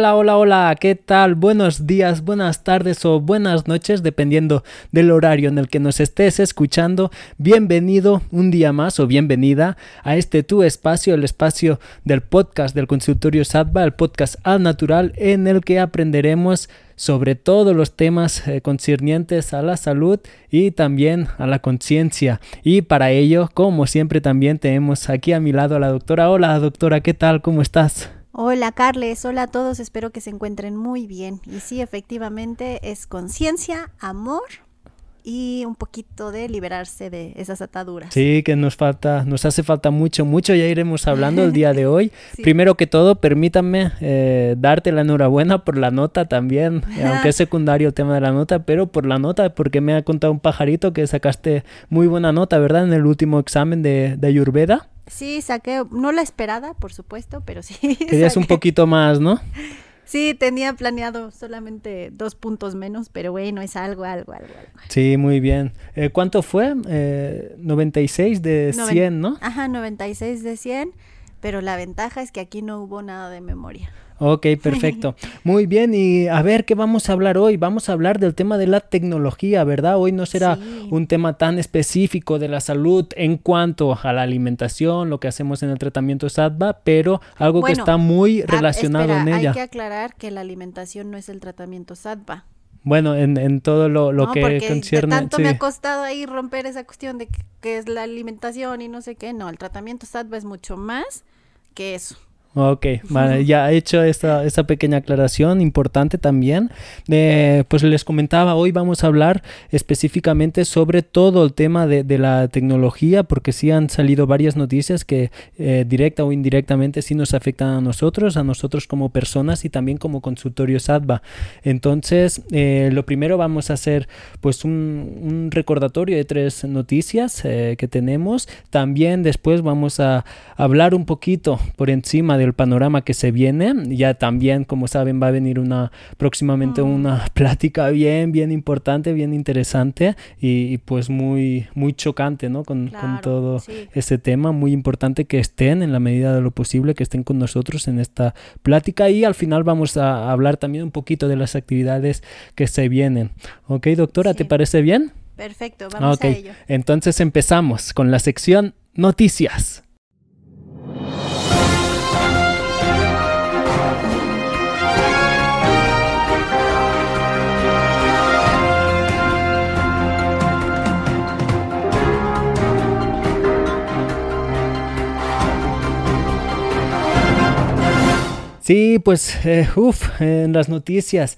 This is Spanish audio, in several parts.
Hola, hola, hola, ¿qué tal? Buenos días, buenas tardes o buenas noches, dependiendo del horario en el que nos estés escuchando. Bienvenido un día más o bienvenida a este tu espacio, el espacio del podcast del consultorio SATBA, el podcast al natural, en el que aprenderemos sobre todos los temas eh, concernientes a la salud y también a la conciencia. Y para ello, como siempre, también tenemos aquí a mi lado a la doctora. Hola, doctora, ¿qué tal? ¿Cómo estás? Hola Carles, hola a todos, espero que se encuentren muy bien. Y sí, efectivamente es conciencia, amor y un poquito de liberarse de esas ataduras. Sí, que nos falta, nos hace falta mucho, mucho, ya iremos hablando el día de hoy. Primero que todo, permítanme eh, darte la enhorabuena por la nota también, aunque es secundario el tema de la nota, pero por la nota, porque me ha contado un pajarito que sacaste muy buena nota, ¿verdad? En el último examen de, de Ayurveda. Sí, saqué, no la esperada, por supuesto, pero sí. Querías un poquito más, ¿no? Sí, tenía planeado solamente dos puntos menos, pero bueno, es algo, algo, algo. algo. Sí, muy bien. Eh, ¿Cuánto fue? Eh, 96 de 100, ¿no? Ajá, 96 de 100, pero la ventaja es que aquí no hubo nada de memoria. Ok, perfecto. Muy bien, y a ver qué vamos a hablar hoy. Vamos a hablar del tema de la tecnología, ¿verdad? Hoy no será Sí. un tema tan específico de la salud en cuanto a la alimentación, lo que hacemos en el tratamiento SATBA, pero algo que Bueno, está muy Ah, relacionado espera, en ella. Hay que aclarar que la alimentación no es el tratamiento SATVA. Bueno, en, en todo lo, lo ¿no? que Porque de concierne. tanto sí. me ha costado ahí romper esa cuestión de que, que es la alimentación y no sé qué. No, el tratamiento SATVA es mucho más que eso. Ok, vale, ya he hecho esta, esta pequeña aclaración importante también. Eh, pues les comentaba, hoy vamos a hablar específicamente sobre todo el tema de, de la tecnología, porque sí han salido varias noticias que eh, directa o indirectamente sí nos afectan a nosotros, a nosotros como personas y también como consultorio SATBA. Entonces, eh, lo primero vamos a hacer pues un, un recordatorio de tres noticias eh, que tenemos. También después vamos a hablar un poquito por encima del panorama que se viene. Ya también, como saben, va a venir una próximamente Mm. una plática bien, bien importante, bien interesante y, y, pues muy, muy chocante, ¿no? Con, todo sí. ese tema. Muy importante que estén en la medida de lo posible, que estén con nosotros en esta plática y al final vamos a hablar también un poquito de las actividades que se vienen. ¿Ok, doctora? ¿Te parece bien? Perfecto, vamos Ok, a ello. entonces empezamos con la sección noticias. Sí, pues, eh, uff, en las noticias.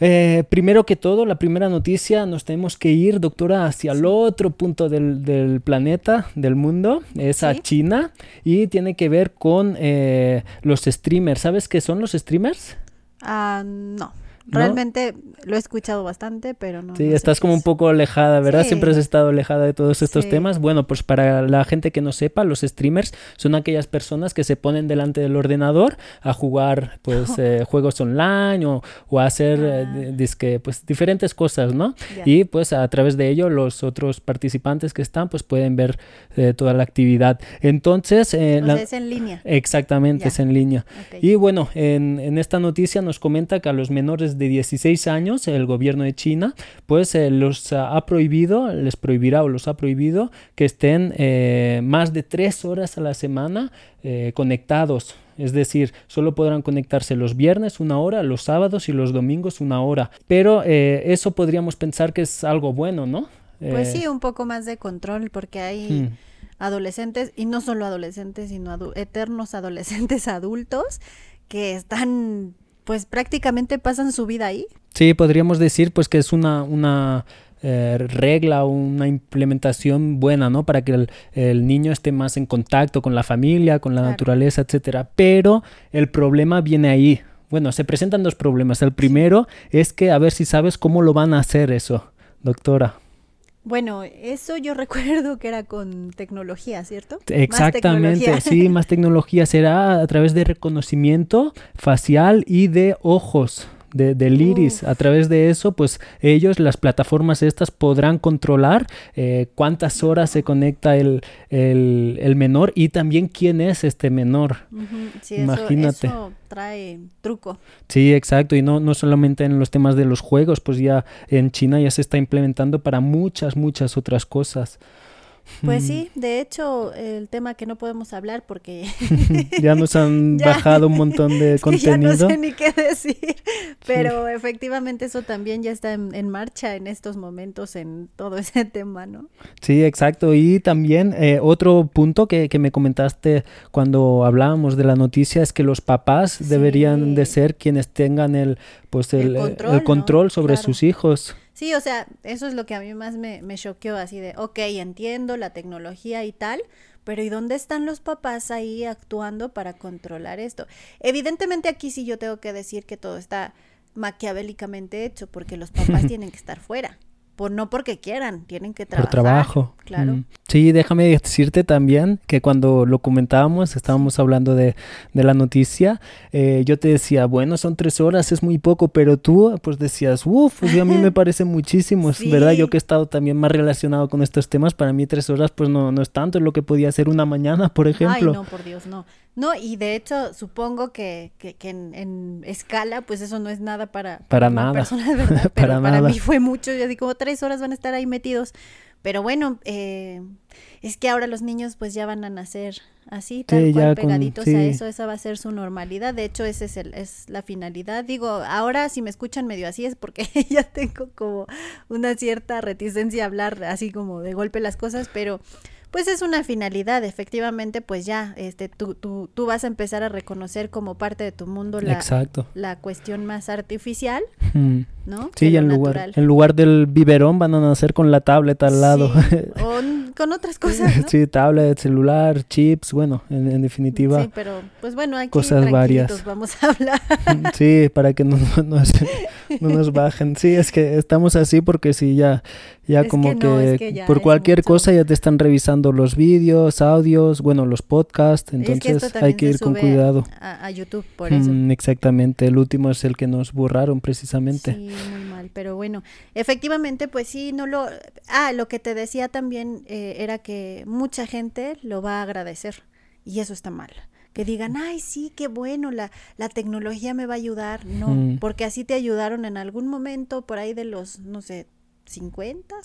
Eh, primero que todo, la primera noticia, nos tenemos que ir, doctora, hacia el otro punto del, del planeta, del mundo, es a. China, y tiene que ver con eh, los streamers. ¿Sabes qué son los streamers? Ah, no. ¿No? Realmente lo he escuchado bastante, pero no. Sí, no estás como un es. poco alejada, ¿verdad? Sí. Siempre has estado alejada de todos estos Sí. temas. Bueno, pues para la gente que no sepa, los streamers son aquellas personas que se ponen delante del ordenador a jugar pues eh, juegos online o, o a hacer eh, Ah. di- dizque, pues diferentes cosas, ¿no? Ya. Y pues a través de ello los otros participantes que están pues pueden ver eh, toda la actividad. Entonces, eh, O la- sea, es en línea. exactamente, Ya. es en línea. Ok. Y bueno, en, en esta noticia nos comenta que a los menores menores de 16 años, el gobierno de China, pues eh, los ha prohibido, les prohibirá o los ha prohibido que estén eh, más de tres horas a la semana eh, conectados. Es decir, solo podrán conectarse los viernes una hora, los sábados y los domingos una hora. Pero eso podríamos pensar que es algo bueno, ¿no? Pues sí, un poco más de control porque hay... Hmm. adolescentes y no solo adolescentes, sino eternos adolescentes adultos que están pues prácticamente pasan su vida ahí. Sí, podríamos decir pues que es una, una eh, regla o una implementación buena, ¿no? Para que el, niño esté más en contacto con la familia, con la naturaleza, etcétera. Pero el problema viene ahí. Bueno, se presentan dos problemas. El primero es que a ver si sabes cómo lo van a hacer eso, doctora. Bueno, eso yo recuerdo que era con tecnología, ¿cierto? Exactamente, sí, más tecnología será a través de reconocimiento facial y de ojos del iris. A través de eso, pues ellos, las plataformas estas, podrán controlar eh, cuántas horas se conecta el, menor y también quién es este menor. Imagínate. Eso, trae truco. Sí, exacto. Y no, no solamente en los temas de los juegos, pues ya en China ya se está implementando para muchas, muchas otras cosas. Pues sí, de hecho, el tema que no podemos hablar porque ya nos han bajado un montón de contenido. Ya no sé ni qué decir, pero efectivamente eso también ya está en, marcha en estos momentos en todo ese tema, ¿no? Sí, exacto. Y también eh, otro punto que, que, me comentaste cuando hablábamos de la noticia es que los papás deberían de ser quienes tengan el, pues el, el control, sobre sus hijos. Sí, o sea, eso es lo que a mí más me, me choqueó, así de, ok, entiendo la tecnología y tal, pero ¿y dónde están los papás ahí actuando para controlar esto? Evidentemente aquí sí yo tengo que decir que todo está maquiavélicamente hecho, porque los papás tienen que estar fuera por no porque quieran, tienen que trabajar. Por trabajo. Claro. Mm. Sí, déjame decirte también que cuando lo comentábamos, estábamos hablando de, de la noticia, eh, yo te decía, bueno, son tres horas, es muy poco, pero tú pues decías, uff, pues a mí me parece muchísimo, ¿verdad? Yo que he estado también más relacionado con estos temas, para mí tres horas pues no, no es tanto, es lo que podía hacer una mañana, por ejemplo. Ay, no, por Dios, no. No, y de hecho supongo que, que, que en, escala, pues eso no es nada para, para nada. persona, ¿verdad? Pero para, mí fue mucho, yo digo, tres horas van a estar ahí metidos. Pero bueno, eh, es que ahora los niños pues ya van a nacer así, tal cual, pegaditos a eso, esa va a ser su normalidad. De hecho, esa es, el, es la finalidad. Digo, ahora si me escuchan medio así es porque ya tengo como una cierta reticencia a hablar así como de golpe las cosas, pero pues es una finalidad, efectivamente, pues ya, este, tú, tú, tú vas a empezar a reconocer como parte de tu mundo la, la cuestión más artificial, ¿no? Sí, en lugar, en lugar del biberón van a nacer con la tablet al lado. o con otras cosas, ¿no? Sí, tablet, celular, chips, bueno, en, definitiva. Sí, pero pues bueno, aquí cosas varias. vamos a hablar. Sí, para que no, no, nos bajen. Sí, es que estamos así porque sí, ya, ya como que, por cualquier cosa ya te están revisando los vídeos, audios, bueno, los podcasts, entonces hay que ir con cuidado. A, YouTube, por eso. Mm, exactamente, el último es el que nos borraron precisamente. Sí, muy mal, pero bueno, efectivamente, pues sí, no lo... Ah, lo que te decía también eh, era que mucha gente lo va a agradecer y eso está mal que digan, ay, sí, qué bueno, la, la tecnología me va a ayudar. No, mm. porque así te ayudaron en algún momento por ahí de los, no sé, 50,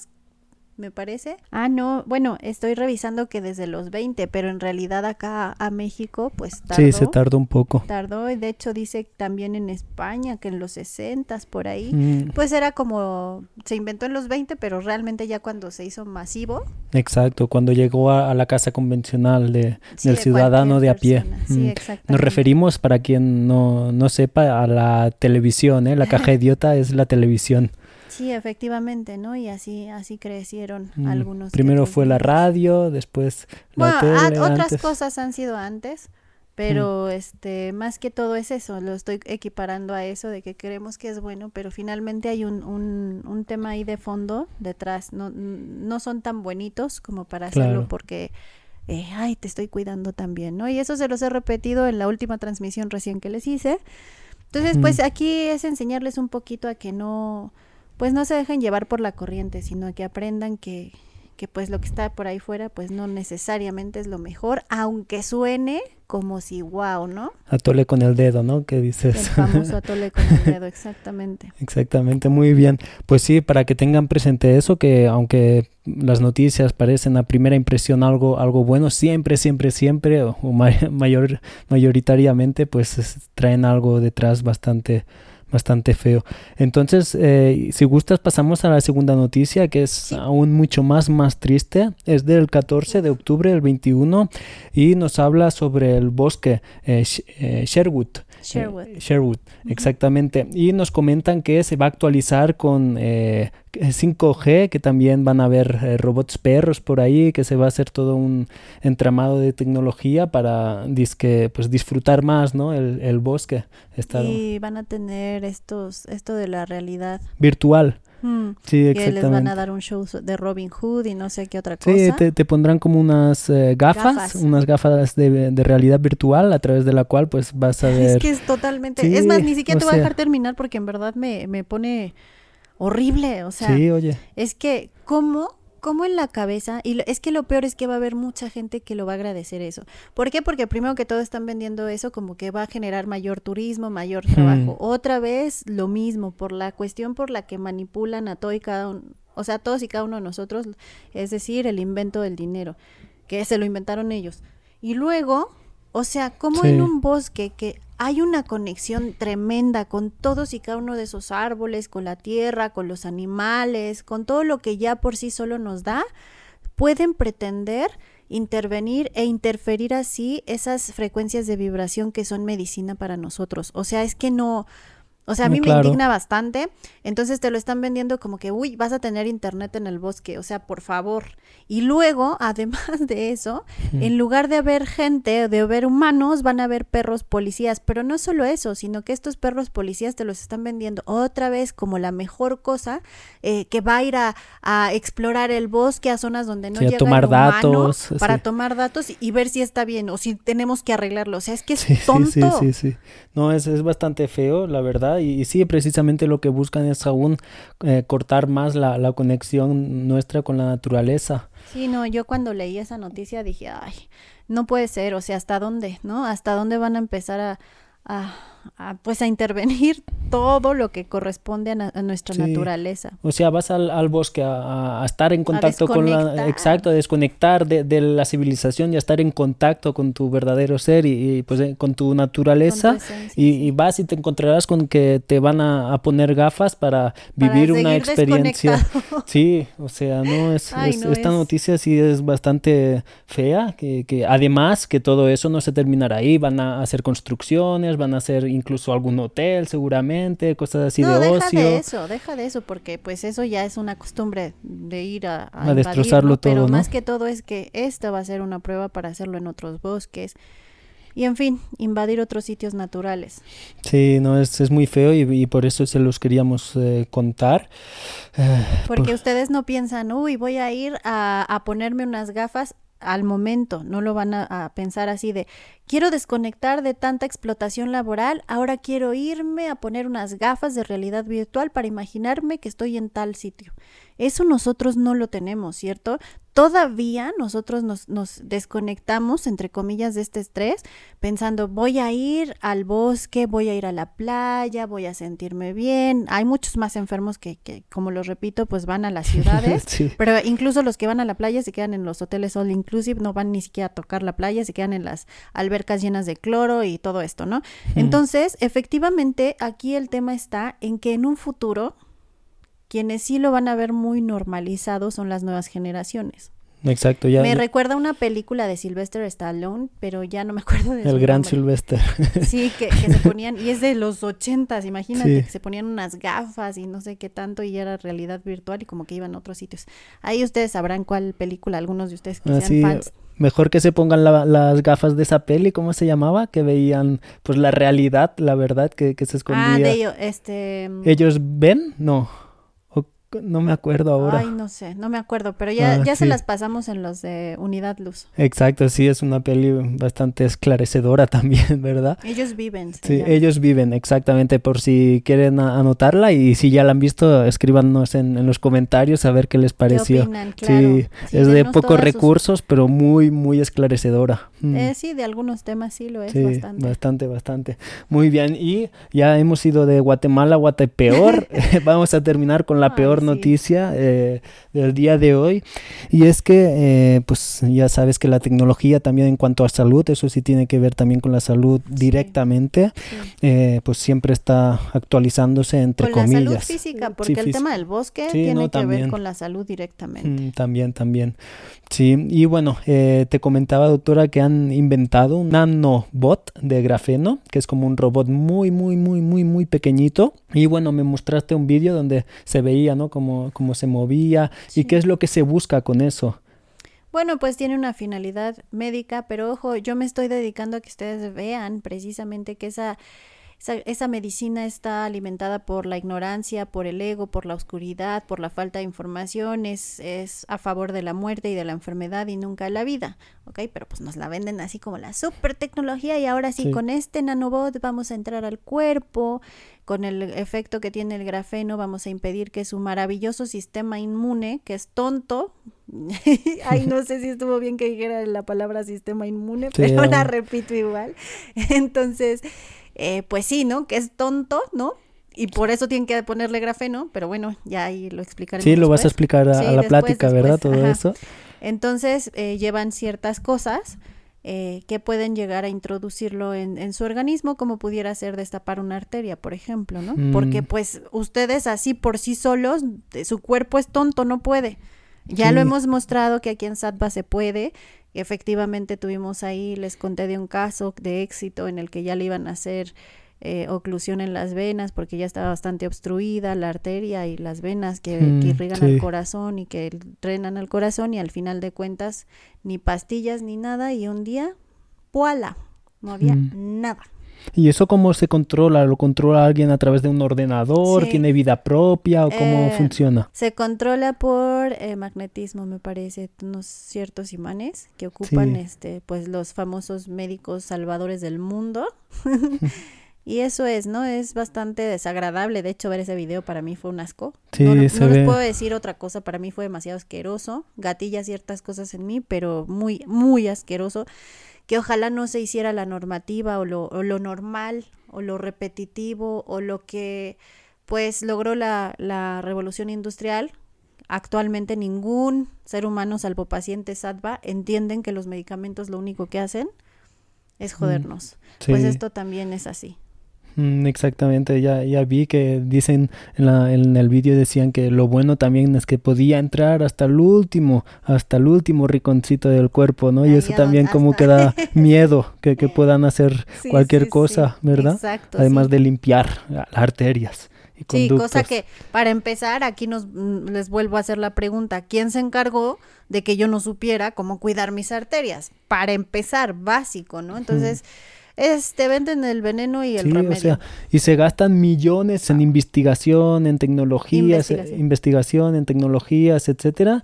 me parece. Ah, no, bueno, estoy revisando que desde los 20, pero en realidad acá a México, pues tardó. Sí, se tardó un poco. Tardó, y de hecho dice también en España que en los 60 por ahí, mm. pues era como, se inventó en los 20, pero realmente ya cuando se hizo masivo. Exacto, cuando llegó a, la casa convencional de, del ciudadano de a pie. Sí, mm. Nos referimos, para quien no, no sepa, a la televisión, ¿eh? La caja idiota es la televisión. Sí, efectivamente, ¿no? Y así, así crecieron mm, algunos. Primero fue la radio, después la bueno, otras cosas han sido antes, pero mm. este, más que todo es eso, lo estoy equiparando a eso de que creemos que es bueno, pero finalmente hay un, un, un tema ahí de fondo detrás, no, no son tan bonitos como para hacerlo porque... Eh, ay, te estoy cuidando también, ¿no? Y eso se los he repetido en la última transmisión recién que les hice. Entonces, pues aquí es enseñarles un poquito a que no, pues no se dejen llevar por la corriente, sino que aprendan que, que pues lo que está por ahí fuera pues no necesariamente es lo mejor, aunque suene como si wow, ¿no? Atole con el dedo, ¿no? ¿Qué dices? El famoso atole con el dedo, exactamente. exactamente, muy bien. Pues sí, para que tengan presente eso, que aunque las noticias parecen a primera impresión algo, algo bueno, siempre, siempre, siempre, o mayor, mayoritariamente, pues traen algo detrás bastante bastante feo. Entonces, eh, si gustas, pasamos a la segunda noticia, que es aún mucho más, más triste. Es del 14 de octubre del 21 y nos habla sobre el bosque eh, eh, Sherwood. Sherwood. Sherwood, exactamente. Y nos comentan que se va a actualizar con 5G, que también van a haber robots perros por ahí, que se va a hacer todo un entramado de tecnología para disque, pues, disfrutar más ¿no? el, el bosque. Y van a tener estos, esto de la realidad virtual. Mm. Sí, exactamente. les van a dar un show de Robin Hood y no sé qué otra cosa. Sí, te, pondrán como unas eh, gafas, unas gafas de, realidad virtual a través de la cual pues vas a ver... Es que es totalmente... es más, ni siquiera te voy a dejar terminar porque en verdad me, me pone horrible, o sea... Sí, oye. Es que, ¿cómo como en la cabeza, y es que lo peor es que va a haber mucha gente que lo va a agradecer eso. ¿Por qué? Porque primero que todo están vendiendo eso como que va a generar mayor turismo, mayor trabajo. Otra vez lo mismo, por la cuestión por la que manipulan a todo y cada uno, o sea, todos y cada uno de nosotros, es decir, el invento del dinero, que se lo inventaron ellos. Y luego, o sea, como en un bosque que hay una conexión tremenda con todos y cada uno de esos árboles, con la tierra, con los animales, con todo lo que ya por sí solo nos da, pueden pretender intervenir e interferir así esas frecuencias de vibración que son medicina para nosotros. O sea, es que no, o sea, a mí me indigna bastante. Entonces te lo están vendiendo como que, uy, vas a tener internet en el bosque. O sea, por favor. Y luego, además de eso, en lugar de haber gente, de haber humanos, van a haber perros policías. Pero no solo eso, sino que estos perros policías te los están vendiendo otra vez como la mejor cosa eh, que va a ir a, explorar el bosque a zonas donde no llega tomar datos, para tomar datos y, ver si está bien o si tenemos que arreglarlo. O sea, es que es tonto. Sí, sí, sí, No, es, es bastante feo, la verdad y, sí, precisamente lo que buscan es aún eh, cortar más la, la, conexión nuestra con la naturaleza. Sí, no, yo cuando leí esa noticia dije, ay, no puede ser, o sea, ¿hasta dónde, no? ¿Hasta dónde van a empezar a, a pues a intervenir todo lo que corresponde a, nuestra naturaleza. O sea, vas al, bosque a, estar en contacto con la... Exacto, a desconectar de, la civilización y a estar en contacto con tu verdadero ser y, pues eh, con tu naturaleza. y, vas y te encontrarás con que te van a, poner gafas para vivir una experiencia. Sí, o sea, no es, esta noticia sí es bastante fea, que, que además que todo eso no se terminará ahí, van a hacer construcciones, van a hacer incluso algún hotel seguramente, cosas así de deja ocio. de eso, deja de eso, porque pues eso ya es una costumbre de ir a, a, destrozarlo todo, Pero más que todo es que esta va a ser una prueba para hacerlo en otros bosques. Y en fin, invadir otros sitios naturales. Sí, no, es, es muy feo y, por eso se los queríamos eh, contar. Eh, porque ustedes no piensan, uy, voy a ir a, a ponerme unas gafas al momento, no lo van a, pensar así de quiero desconectar de tanta explotación laboral, ahora quiero irme a poner unas gafas de realidad virtual para imaginarme que estoy en tal sitio. Eso nosotros no lo tenemos, ¿cierto? Todavía nosotros nos, nos desconectamos, entre comillas, de este estrés, pensando, voy a ir al bosque, voy a ir a la playa, voy a sentirme bien. Hay muchos más enfermos que, que como lo repito, pues van a las ciudades, pero incluso los que van a la playa se quedan en los hoteles all inclusive, no van ni siquiera a tocar la playa, se quedan en las albercas llenas de cloro y todo esto, ¿no? Entonces, efectivamente, aquí el tema está en que en un futuro quienes sí lo van a ver muy normalizado son las nuevas generaciones. Exacto, ya. Me recuerda una película de Sylvester Stallone, pero ya no me acuerdo de El gran Sylvester. Sí, que, se ponían, y es de los ochentas, imagínate, que se ponían unas gafas y no sé qué tanto, y era realidad virtual y como que iban a otros sitios. Ahí ustedes sabrán cuál película, algunos de ustedes que sean fans. Mejor que se pongan las gafas de esa peli, ¿cómo se llamaba? Que veían pues la realidad, la verdad, que, que se escondía. Ah, de ellos, este... ¿Ellos ven? No. No me acuerdo ahora. Ay, no sé, no me acuerdo, pero ya, ah, ya se las pasamos en los de Unidad Luz. Exacto, sí, es una peli bastante esclarecedora también, ¿verdad? Ellos viven. Sí, ellos viven, exactamente, por si quieren anotarla y si ya la han visto, escríbanos en, los comentarios a ver qué les pareció. Sí, es de pocos recursos, pero muy, muy esclarecedora. Mm. Eh, sí, de algunos temas sí lo es bastante. Bastante, bastante. Muy bien, y ya hemos ido de Guatemala a Guatepeor. Vamos a terminar con la peor noticia eh, del día de hoy. Y es que, eh, pues ya sabes que la tecnología también en cuanto a salud, eso sí tiene que ver también con la salud directamente, eh, pues siempre está actualizándose entre con comillas. La salud física, porque el tema del bosque tiene que ver con la salud directamente. Mm, también, también. Sí, y bueno, te comentaba, doctora, que han inventado un nanobot de grafeno, que es como un robot muy, muy, muy, muy, muy pequeñito. Y bueno, me mostraste un vídeo donde se veía, ¿no? Cómo, cómo se movía y qué es lo que se busca con eso. Bueno, pues tiene una finalidad médica, pero ojo, yo me estoy dedicando a que ustedes vean precisamente que esa esa, medicina está alimentada por la ignorancia, por el ego, por la oscuridad, por la falta de información, es, es a favor de la muerte y de la enfermedad y nunca de la vida, ¿ok? Pero pues nos la venden así como la super tecnología y ahora sí, con este nanobot vamos a entrar al cuerpo, con el efecto que tiene el grafeno vamos a impedir que su maravilloso sistema inmune, que es tonto, ay no sé si estuvo bien que dijera la palabra sistema inmune, pero la repito igual, entonces eh, pues sí, ¿no? Que es tonto, ¿no? Y por eso tienen que ponerle grafeno, pero bueno, ya ahí lo explicaremos. Sí, lo vas a explicar a, la plática, ¿verdad? Todo eso. Entonces, eh, llevan ciertas cosas eh, que pueden llegar a introducirlo en, su organismo, como pudiera ser destapar una arteria, por ejemplo, ¿no? Mm. Porque pues ustedes así por sí solos, su cuerpo es tonto, no puede. Ya lo hemos mostrado que aquí en SATBA se puede, Efectivamente tuvimos ahí, les conté de un caso de éxito en el que ya le iban a hacer eh, oclusión en las venas porque ya estaba bastante obstruida la arteria y las venas que, mm, irrigan al corazón y que drenan al corazón y al final de cuentas ni pastillas ni nada y un día, ¡puala! No había mm. nada. ¿Y eso cómo se controla? ¿Lo controla alguien a través de un ordenador? ¿Tiene vida propia o cómo eh, funciona? Se controla por eh, magnetismo, me parece, unos ciertos imanes que ocupan este, pues los famosos médicos salvadores del mundo. y eso es, ¿no? Es bastante desagradable. De hecho, ver ese video para mí fue un asco. no, no les puedo decir otra cosa, para mí fue demasiado asqueroso. Gatilla ciertas cosas en mí, pero muy, muy asqueroso que ojalá no se hiciera la normativa o lo, o lo normal o lo repetitivo o lo que pues logró la, la revolución industrial. Actualmente ningún ser humano, salvo pacientes SATVA, entienden que los medicamentos lo único que hacen es mm, jodernos. Pues esto también es así. Mm, exactamente, ya, ya vi que dicen en, la, en el vídeo decían que lo bueno también es que podía entrar hasta el último, hasta el último riconcito del cuerpo, ¿no? Y eso también como que da miedo que, que puedan hacer cualquier cosa, ¿verdad? Exacto, Además de limpiar las arterias. Y sí, cosa que para empezar aquí nos mm, les vuelvo a hacer la pregunta, ¿quién se encargó de que yo no supiera cómo cuidar mis arterias? Para empezar, básico, ¿no? Entonces, es, te venden el veneno y el sí, remedio. O sea, y se gastan millones en investigación, en tecnologías, eh, investigación, en tecnologías, etcétera.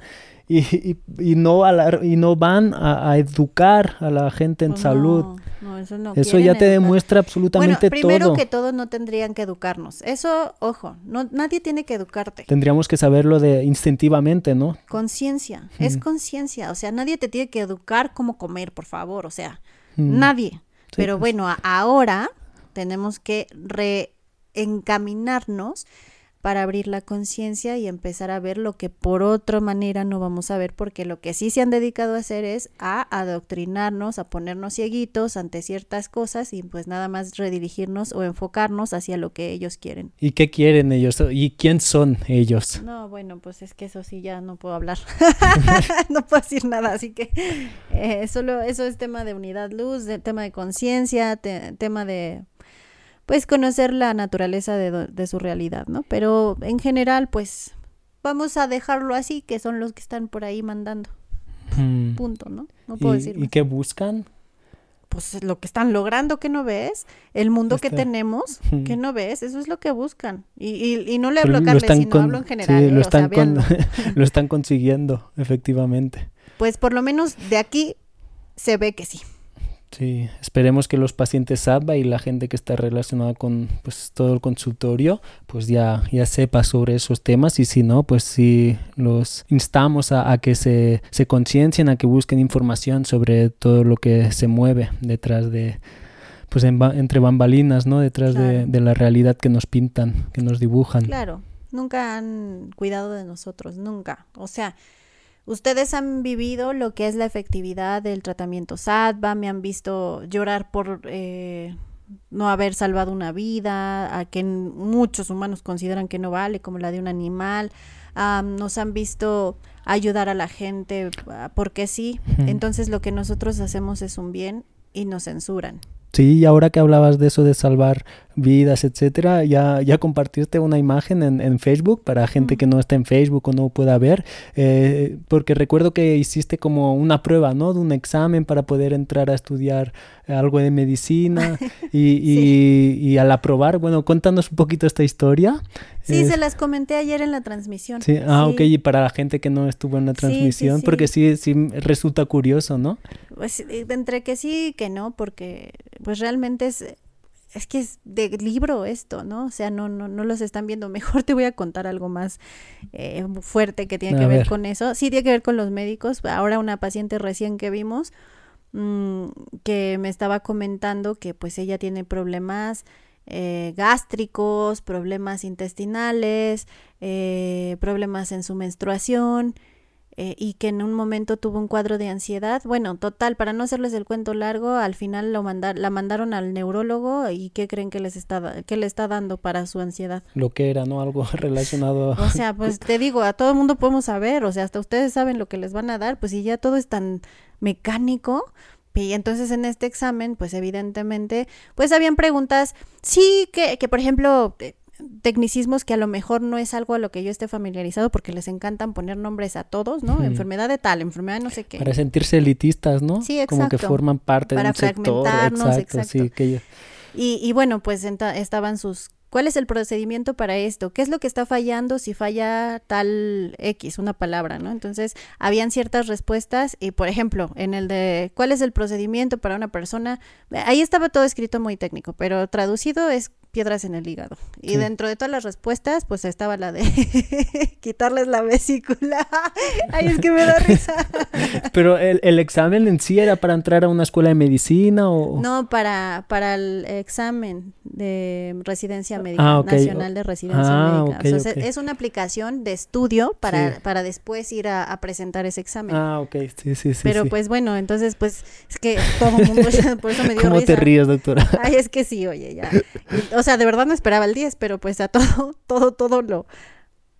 Y, y, y, no y no van a, educar a la gente en pues salud. No, eso no eso ya te demuestra absolutamente bueno, primero todo. que todos no tendrían que educarnos. Eso, ojo, no, nadie tiene que educarte. Tendríamos que saberlo de instintivamente, ¿no? Conciencia, es conciencia. O sea, nadie te tiene que educar cómo comer, por favor. O sea, nadie. Pero pues. bueno, ahora tenemos que reencaminarnos para abrir la conciencia y empezar a ver lo que por otra manera no vamos a ver, porque lo que sí se han dedicado a hacer es a adoctrinarnos, a ponernos cieguitos ante ciertas cosas y pues nada más redirigirnos o enfocarnos hacia lo que ellos quieren. ¿Y qué quieren ellos? ¿Y quién son ellos? No, bueno, pues es que eso sí ya no puedo hablar, no puedo decir nada, así que eh, solo eso es tema de unidad luz, de, tema de conciencia, tema de pues conocer la naturaleza de, su realidad, ¿no? Pero en general, pues vamos a dejarlo así, que son los que están por ahí mandando. Mm. Punto, ¿no? No puedo decir. ¿Y qué buscan? pues lo que están logrando que no ves, el mundo que tenemos que no ves, eso es lo que buscan. Y, y, no le hablo a Carles, sino hablo en general. Sí, lo, están lo están consiguiendo, efectivamente. Pues por lo menos de aquí se ve que sí. Sí, esperemos que los pacientes SABA y la gente que está relacionada con pues, todo el consultorio pues ya, ya sepa sobre esos temas y si no, pues sí los instamos a, que se, se conciencien, a que busquen información sobre todo lo que se mueve detrás de, pues entre bambalinas, ¿no? Detrás de, de, la realidad que nos pintan, que nos dibujan. Claro, nunca han cuidado de nosotros, nunca. O sea, Ustedes han vivido lo que es la efectividad del tratamiento SADVA, me han visto llorar por eh, no haber salvado una vida, a que muchos humanos consideran que no vale, como la de un animal. nos han visto ayudar a la gente ah, porque sí. Entonces lo que nosotros hacemos es un bien y nos censuran. Sí, y ahora que hablabas de eso de salvar vidas, etcétera, ya, ya compartiste una imagen en, en Facebook para gente que no está en Facebook o no pueda ver, eh, porque recuerdo que hiciste como una prueba, ¿no? De un examen para poder entrar a estudiar algo de medicina y, y, al aprobar, bueno, cuéntanos un poquito esta historia. Sí, se las comenté ayer en la transmisión. Sí, ah, ok, y para la gente que no estuvo en la transmisión, porque sí, sí resulta curioso, ¿no? Pues eh, entre que sí y que no, porque pues realmente es es que es de libro esto, ¿no? O sea, no, no, no los están viendo. Mejor te voy a contar algo más eh, fuerte que tiene que ver, con eso. Sí, tiene que ver con los médicos. Ahora una paciente recién que vimos mm, que me estaba comentando que pues ella tiene problemas eh, gástricos, problemas intestinales, eh, problemas en su menstruación eh, y que en un momento tuvo un cuadro de ansiedad. Bueno, total, para no hacerles el cuento largo, al final lo la mandaron al neurólogo y ¿qué creen que les está, que le está dando para su ansiedad? Lo que era, ¿no? Algo relacionado a... O sea, pues te digo, a todo el mundo podemos saber, o sea, hasta ustedes saben lo que les van a dar, pues si ya todo es tan mecánico, y entonces en este examen, pues evidentemente, pues habían preguntas, sí, que, que por ejemplo, eh, tecnicismos que a lo mejor no es algo a lo que yo esté familiarizado porque les encantan poner nombres a todos, ¿no? Enfermedad de tal, enfermedad no sé qué. Para sentirse elitistas, ¿no? Sí, exacto. Como que forman parte de un sector. Exacto, Sí, que y, y bueno, pues estaban sus ¿Cuál es el procedimiento para esto? ¿Qué es lo que está fallando si falla tal X, una palabra, ¿no? Entonces, habían ciertas respuestas y, por ejemplo, en el de ¿cuál es el procedimiento para una persona? Ahí estaba todo escrito muy técnico, pero traducido es piedras en el hígado. Y dentro de todas las respuestas, pues estaba la de quitarles la vesícula. Ay, es que me da risa. Pero el, el, examen en sí era para entrar a una escuela de medicina o... No, para, para el examen de residencia médica, ah, nacional de residencia ah, médica. es una aplicación de estudio para, para después ir a, presentar ese examen. Ah, ok, sí, sí, sí. Pero pues bueno, entonces pues es que todo el mundo, por eso me dio ¿Cómo te ríes, doctora? Ay, es que sí, oye, ya. O sea, de verdad no esperaba el 10, pero pues a todo, todo, todo lo,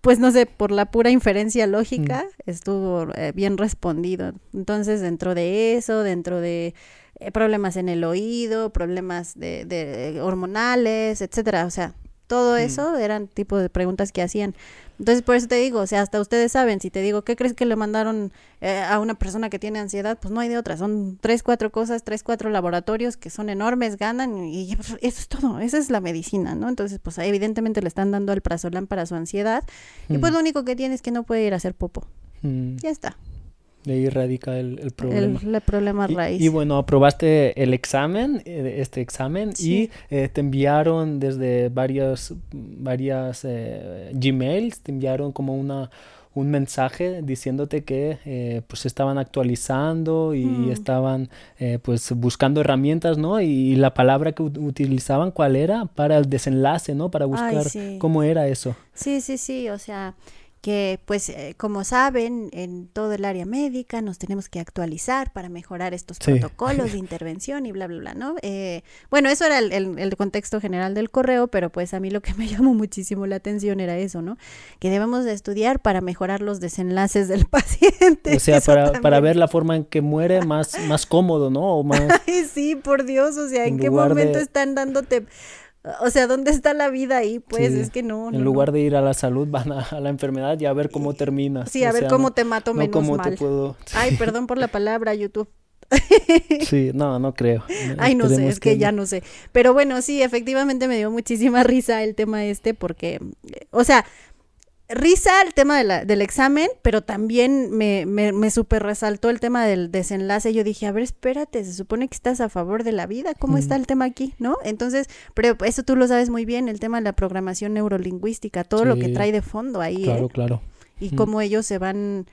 pues no sé, por la pura inferencia lógica, mm. estuvo eh, bien respondido. Entonces, dentro de eso, dentro de eh, problemas en el oído, problemas de, de hormonales, etcétera, o sea, todo mm. eso eran tipo de preguntas que hacían. Entonces, por eso te digo, o sea, hasta ustedes saben, si te digo, ¿qué crees que le mandaron eh, a una persona que tiene ansiedad? Pues no hay de otra, son tres, cuatro cosas, tres, cuatro laboratorios que son enormes, ganan y pues, eso es todo, esa es la medicina, ¿no? Entonces, pues evidentemente le están dando el prazolán para su ansiedad y pues mm. lo único que tiene es que no puede ir a hacer popo. Mm. Ya está. De ahí radica el, problema. El, problema raíz. Y, bueno, aprobaste el examen, eh, este examen, y eh, te enviaron desde varios, varias eh, Gmails, te enviaron como una un mensaje diciéndote que pues estaban actualizando y mm. estaban pues buscando herramientas, ¿no? Y, la palabra que utilizaban, ¿cuál era? Para el desenlace, ¿no? Para buscar cómo era eso. Sí, sí, sí, o sea, que pues eh, como saben en todo el área médica nos tenemos que actualizar para mejorar estos protocolos de intervención y bla bla bla no eh, bueno eso era el, el, contexto general del correo pero pues a mí lo que me llamó muchísimo la atención era eso no que debemos de estudiar para mejorar los desenlaces del paciente. O sea para, para, ver la forma en que muere más más cómodo no o más Ay, sí por Dios o sea en, qué momento están dándote o sea, ¿dónde está la vida ahí? Pues es que no. En lugar de ir a la salud, van a, la enfermedad y a ver cómo termina. Sí, a ver cómo te mato menos mal. Ay, perdón por la palabra, YouTube. sí, no, no creo. Ay, no sé, es que, ya no sé. Pero bueno, sí, efectivamente me dio muchísima risa el tema este porque, o sea, risa el tema del examen, pero también me, me, me super resaltó el tema del desenlace. Yo dije, a ver, espérate, se supone que estás a favor de la vida, ¿cómo está el tema aquí? ¿No? Entonces, pero eso tú lo sabes muy bien, el tema de la programación neurolingüística, todo lo que trae de fondo ahí. Claro, ¿eh? claro. Y cómo ellos se van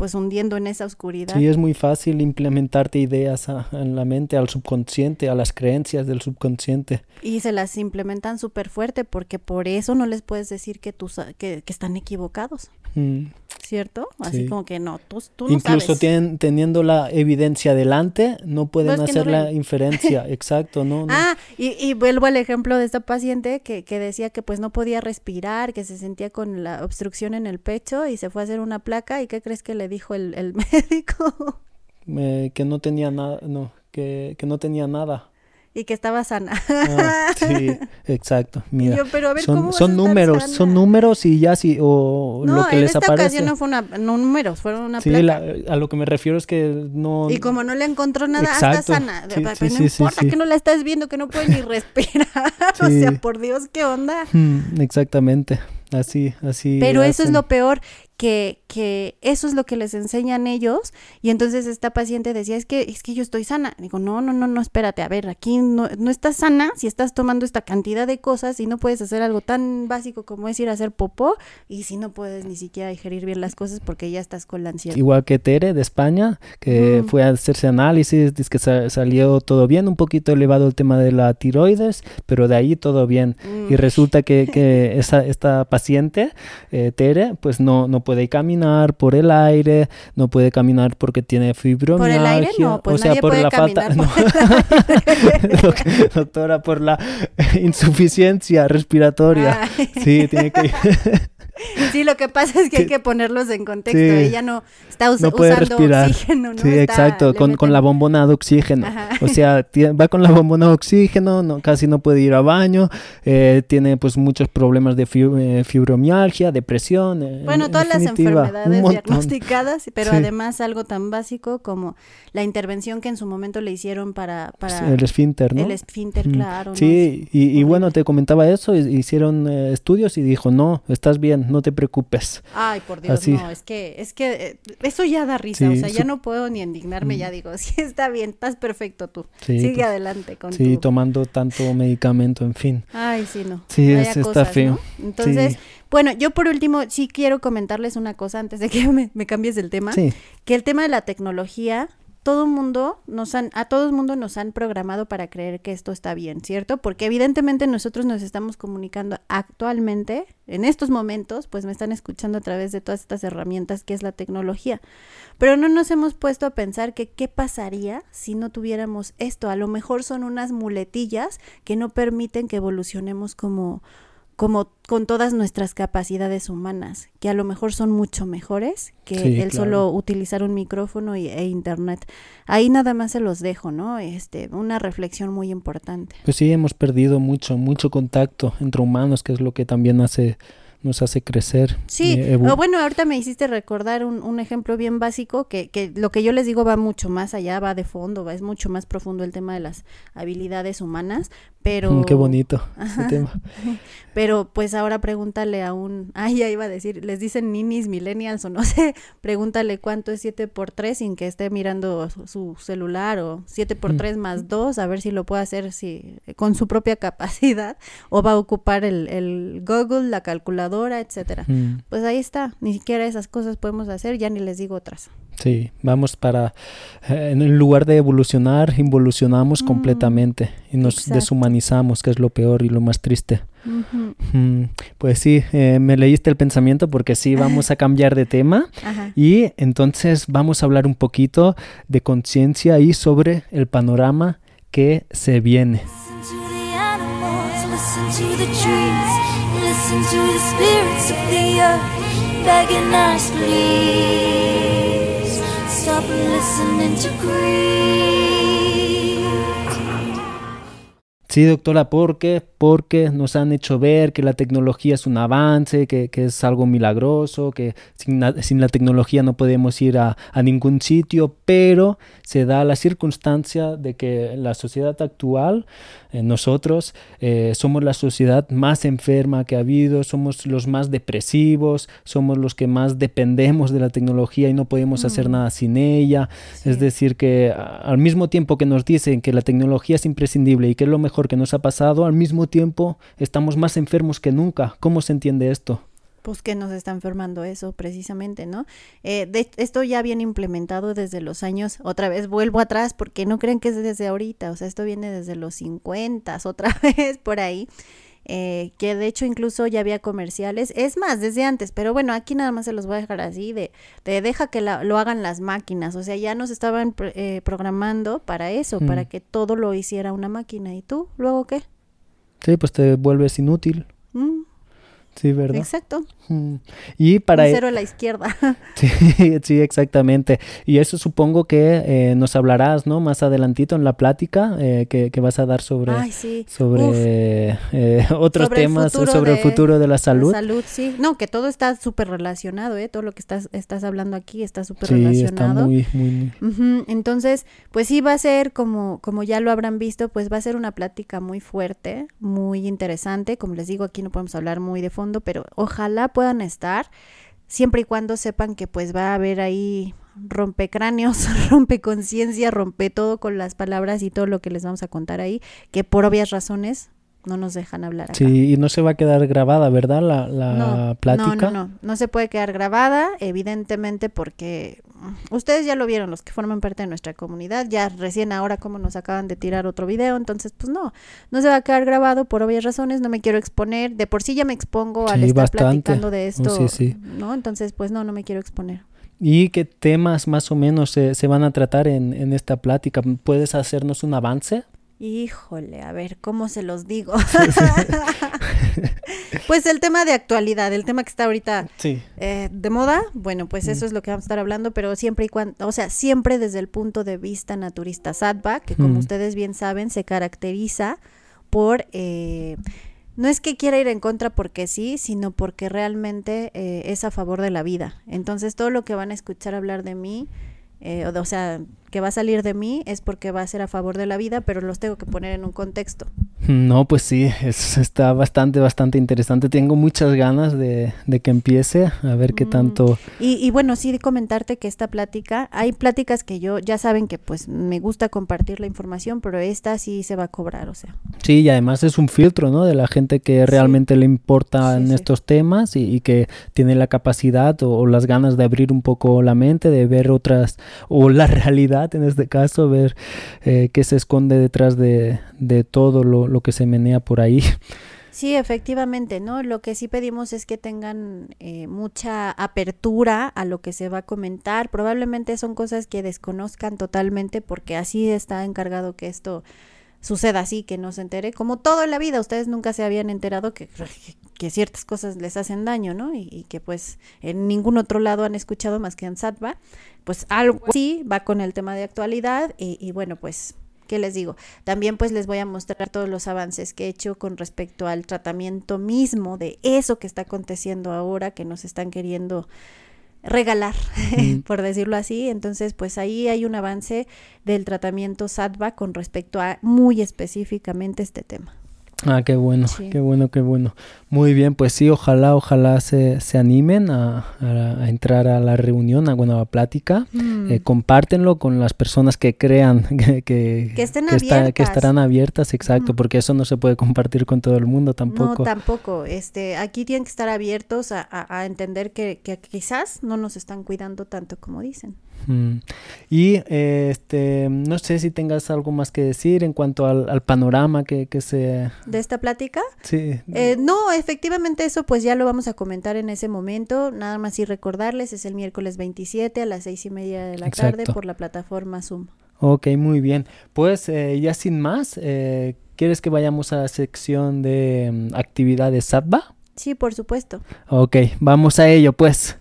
pues hundiendo en esa oscuridad. Sí, es muy fácil implementarte ideas en la mente, al subconsciente, a las creencias del subconsciente. Y se las implementan súper fuerte porque por eso no les puedes decir que, tú, que, que están equivocados. Mm. ¿Cierto? Así como que no, tú, tú no Incluso Tienen, teniendo la evidencia delante, no pueden hacer la inferencia, exacto, ¿no? Ah, y, y, vuelvo al ejemplo de esta paciente que, que decía que pues no podía respirar, que se sentía con la obstrucción en el pecho y se fue a hacer una placa y ¿qué crees que le dijo el, el médico? que no tenía nada, no, que, que no tenía nada y que estaba sana. Ah, sí, exacto. Mira, son, números, son números y ya sí, o lo que les aparece. No, en esta ocasión no fue una, no números, fueron una sí, a lo que me refiero es que no... Y como no le encontró nada, está sana. Sí, no importa que no la estás viendo, que no puede ni respirar. o sea, por Dios, ¿qué onda? Mm, exactamente. Así, así. Pero eso es lo peor, que, que eso es lo que les enseñan ellos. Y entonces esta paciente decía, es que, es que yo estoy sana. Digo, no, no, no, no, espérate, a ver, aquí no, no estás sana si estás tomando esta cantidad de cosas y no puedes hacer algo tan básico como es ir a hacer popó y si no puedes ni siquiera digerir bien las cosas porque ya estás con la ansiedad. Igual que Tere de España, que fue a hacerse análisis, dice que salió todo bien, un poquito elevado el tema de la tiroides, pero de ahí todo bien. Y mm. resulta que, que esa, esta paciente, eh, Tere, pues no, no puede caminar por el aire, no puede caminar porque tiene fibromialgia. Por el aire no, pues o sea, por la falta, doctora, por la insuficiencia respiratoria. Sí, tiene que Sí, lo que pasa es que hay que ponerlos en contexto. Ella no está usando oxígeno. Sí, exacto, con, con, la bombona de oxígeno. O sea, va con la bombona de oxígeno, no, casi no puede ir a baño, eh, tiene pues muchos problemas de eh, fibromialgia, depresión. Eh, bueno, todas las enfermedades diagnosticadas, pero además algo tan básico como la intervención que en su momento le hicieron para... para el esfínter, ¿no? El esfínter, claro. Sí, y, y, bueno, te comentaba eso, hicieron estudios y dijo, no, estás bien, no te preocupes. Ay, por Dios, no, es que, es que eh, eso ya da risa, o sea, ya no puedo ni indignarme, ya mm. digo, sí está bien, estás perfecto tú, sigue pues, adelante con Sí, tomando tanto medicamento, en fin. Ay, sí, no. Sí, está feo. Entonces, bueno, yo por último sí quiero comentarles una cosa antes de que me, me cambies el tema, que el tema de la tecnología todo mundo nos han, a todo el mundo nos han programado para creer que esto está bien, ¿cierto? Porque evidentemente nosotros nos estamos comunicando actualmente, en estos momentos, pues me están escuchando a través de todas estas herramientas que es la tecnología. Pero no nos hemos puesto a pensar que qué pasaría si no tuviéramos esto. A lo mejor son unas muletillas que no permiten que evolucionemos como como con todas nuestras capacidades humanas, que a lo mejor son mucho mejores que el solo utilizar un micrófono y, e internet. Ahí nada más se los dejo, ¿no? Este, una reflexión muy importante. Pues sí, hemos perdido mucho, mucho contacto entre humanos, que es lo que también hace nos hace crecer. Sí, eh, bueno, ahorita me hiciste recordar un, un ejemplo bien básico que, que, lo que yo les digo va mucho más allá, va de fondo, va, es mucho más profundo el tema de las habilidades humanas, pero... Mm, qué bonito ese tema. Pero pues ahora pregúntale a un... Ay, ya iba a decir, les dicen ninis, millennials o no sé, pregúntale cuánto es 7 por 3 sin que esté mirando su, celular o 7 por 3 mm. más 2, a ver si lo puede hacer si, con su propia capacidad o va a ocupar el, el Google, la calculadora, etcétera. Mm. Pues ahí está, ni siquiera esas cosas podemos hacer, ya ni les digo otras. Sí, vamos para, eh, en lugar de evolucionar, involucionamos completamente y nos deshumanizamos, que es lo peor y lo más triste. Pues sí, eh, me leíste el pensamiento porque sí, vamos a cambiar de tema y entonces vamos a hablar un poquito de conciencia y sobre el panorama que se viene. Listen to the spirits of the earth begging us, please. Stop listening to greed. Sí, doctora, ¿por qué? Porque nos han hecho ver que la tecnología es un avance, que, es algo milagroso, que sin la, tecnología no podemos ir a, ningún sitio, pero se da la circunstancia de que la sociedad actual, eh, nosotros, eh, somos la sociedad más enferma que ha habido, somos los más depresivos, somos los que más dependemos de la tecnología y no podemos hacer mm. nada sin ella. Es decir, que al mismo tiempo que nos dicen que la tecnología es imprescindible y que es lo mejor que nos ha pasado, al mismo tiempo estamos más enfermos que nunca. ¿Cómo se entiende esto? Pues que nos está enfermando eso precisamente, ¿no? Eh, de, esto ya viene implementado desde los años, otra vez vuelvo atrás porque no creen que es desde ahorita, o sea, esto viene desde los 50, otra vez por ahí. Eh, que de hecho incluso ya había comerciales, es más, desde antes, pero bueno, aquí nada más se los voy a dejar así, de, de deja que lo hagan las máquinas, o sea, ya nos estaban eh, programando para eso, para mm. que todo lo hiciera una máquina, ¿y tú? ¿Luego qué? Sí, pues te vuelves inútil. Mm. Sí, ¿verdad? Exacto. Y para... E cero a la izquierda. sí, sí, exactamente. Y eso supongo que eh, nos hablarás, ¿no? Más adelantito en la plática eh, que, vas a dar sobre, sobre eh, otros temas, sobre el futuro de la salud. salud, sí. No, que todo está súper relacionado, ¿eh? Todo lo que estás, estás hablando aquí está súper relacionado. Está muy, muy... Entonces, pues sí va a ser, como, como ya lo habrán visto, pues va a ser una plática muy fuerte, muy interesante. Como les digo, aquí no podemos hablar muy de fondo, pero ojalá puedan estar, siempre y cuando sepan que pues va a haber ahí rompecráneos, rompe conciencia, rompe todo con las palabras y todo lo que les vamos a contar ahí, que por obvias razones no nos dejan hablar. Acá. Sí, y no se va a quedar grabada, ¿verdad? La, la plática. No, no, no, no se puede quedar grabada, evidentemente, porque ustedes ya lo vieron, los que forman parte de nuestra comunidad, ya recién ahora como nos acaban de tirar otro video, entonces pues no, no se va a quedar grabado por obvias razones, no me quiero exponer, de por sí ya me expongo al estar platicando de esto, sí, sí. ¿no? Entonces pues no, no me quiero exponer. ¿Y qué temas más o menos se, se van a tratar en, en esta plática? ¿Puedes hacernos un avance? Híjole, a ver, ¿cómo se los digo? pues el tema de actualidad, el tema que está ahorita eh, de moda, bueno, pues eso es lo que vamos a estar hablando, pero siempre y cuando, o sea, siempre desde el punto de vista naturista Sadba, que como ustedes bien saben, se caracteriza por... Eh, no es que quiera ir en contra porque sí, sino porque realmente eh, es a favor de la vida. Entonces todo lo que van a escuchar hablar de mí, o sea, que va a salir de mí es porque va a ser a favor de la vida, pero los tengo que poner en un contexto. No, pues sí, está bastante, bastante interesante. Tengo muchas ganas de, que empiece, a ver qué mm. tanto... Y, y, bueno, sí comentarte que esta plática, hay pláticas que yo ya saben que pues me gusta compartir la información, pero esta sí se va a cobrar, o sea. Sí, y además es un filtro, ¿no? De la gente que realmente le importan estos temas y, que tiene la capacidad o, o las ganas de abrir un poco la mente, de ver otras, o la realidad en este caso, ver eh, qué se esconde detrás de, todo lo, que se menea por ahí. Sí, efectivamente, ¿no? Lo que sí pedimos es que tengan eh, mucha apertura a lo que se va a comentar. Probablemente son cosas que desconozcan totalmente porque así está encargado que esto suceda así, que no se entere. Como todo en la vida, ustedes nunca se habían enterado que, que ciertas cosas les hacen daño, ¿no? Y, que pues en ningún otro lado han escuchado más que en Satva. Pues algo así va con el tema de actualidad y, y bueno, pues ¿qué les digo? También pues les voy a mostrar todos los avances que he hecho con respecto al tratamiento mismo de eso que está aconteciendo ahora, que nos están queriendo regalar, por decirlo así. Entonces, pues ahí hay un avance del tratamiento SATVA con respecto a muy específicamente este tema. Ah, qué bueno, qué bueno, qué bueno. Muy bien, pues sí, ojalá, ojalá se, se animen a, a, entrar a la reunión, a, bueno, a la plática. Mm. Eh, compártenlo con las personas que crean que, que, estén que estarán abiertas, exacto, porque eso no se puede compartir con todo el mundo tampoco. No, tampoco. Este, aquí tienen que estar abiertos a, a entender que, que quizás no nos están cuidando tanto como dicen. Y este, no sé si tengas algo más que decir en cuanto al, panorama que, que, se... ¿De esta plática? Sí. Eh, no, efectivamente eso pues ya lo vamos a comentar en ese momento. Nada más y recordarles, es el miércoles 27 a las seis y media de la tarde por la plataforma Zoom. Ok, muy bien. Pues eh, ya sin más, eh, ¿quieres que vayamos a la sección de mm, actividades SATBA? Sí, por supuesto. Ok, vamos a ello pues.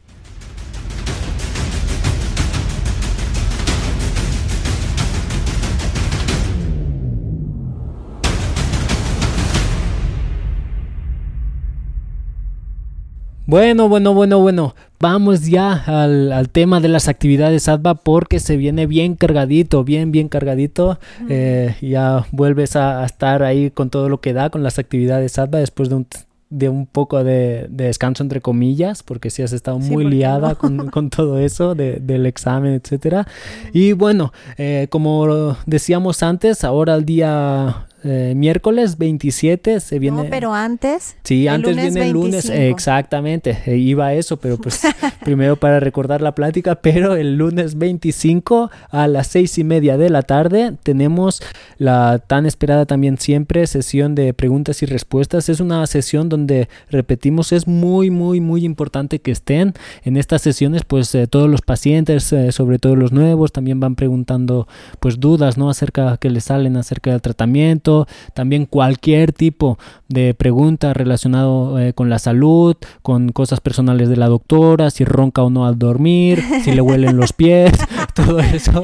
Bueno, bueno, bueno, bueno. Vamos ya al, tema de las actividades ADVA porque se viene bien cargadito, bien, bien cargadito. Eh, ya vuelves a, estar ahí con todo lo que da con las actividades ADVA después de un de un poco de, descanso entre comillas, porque si has estado muy liada con, todo eso del examen, etcétera. Y bueno, eh, como decíamos antes, ahora el día eh, miércoles 27 se viene. No, pero antes. Sí, antes viene el lunes. exactamente. Eh, iba a eso, pero pues primero para recordar la plática. Pero el lunes 25 a las seis y media de la tarde tenemos la tan esperada también siempre sesión de preguntas y respuestas. Es una sesión donde repetimos, es muy, muy, muy importante que estén en estas sesiones. Pues eh, todos los pacientes, sobre todo los nuevos, también van preguntando pues dudas, ¿no? Acerca que les salen acerca del tratamiento también cualquier tipo de pregunta relacionado eh, con la salud, con cosas personales de la doctora, si ronca o no al dormir, si le huelen los pies, todo eso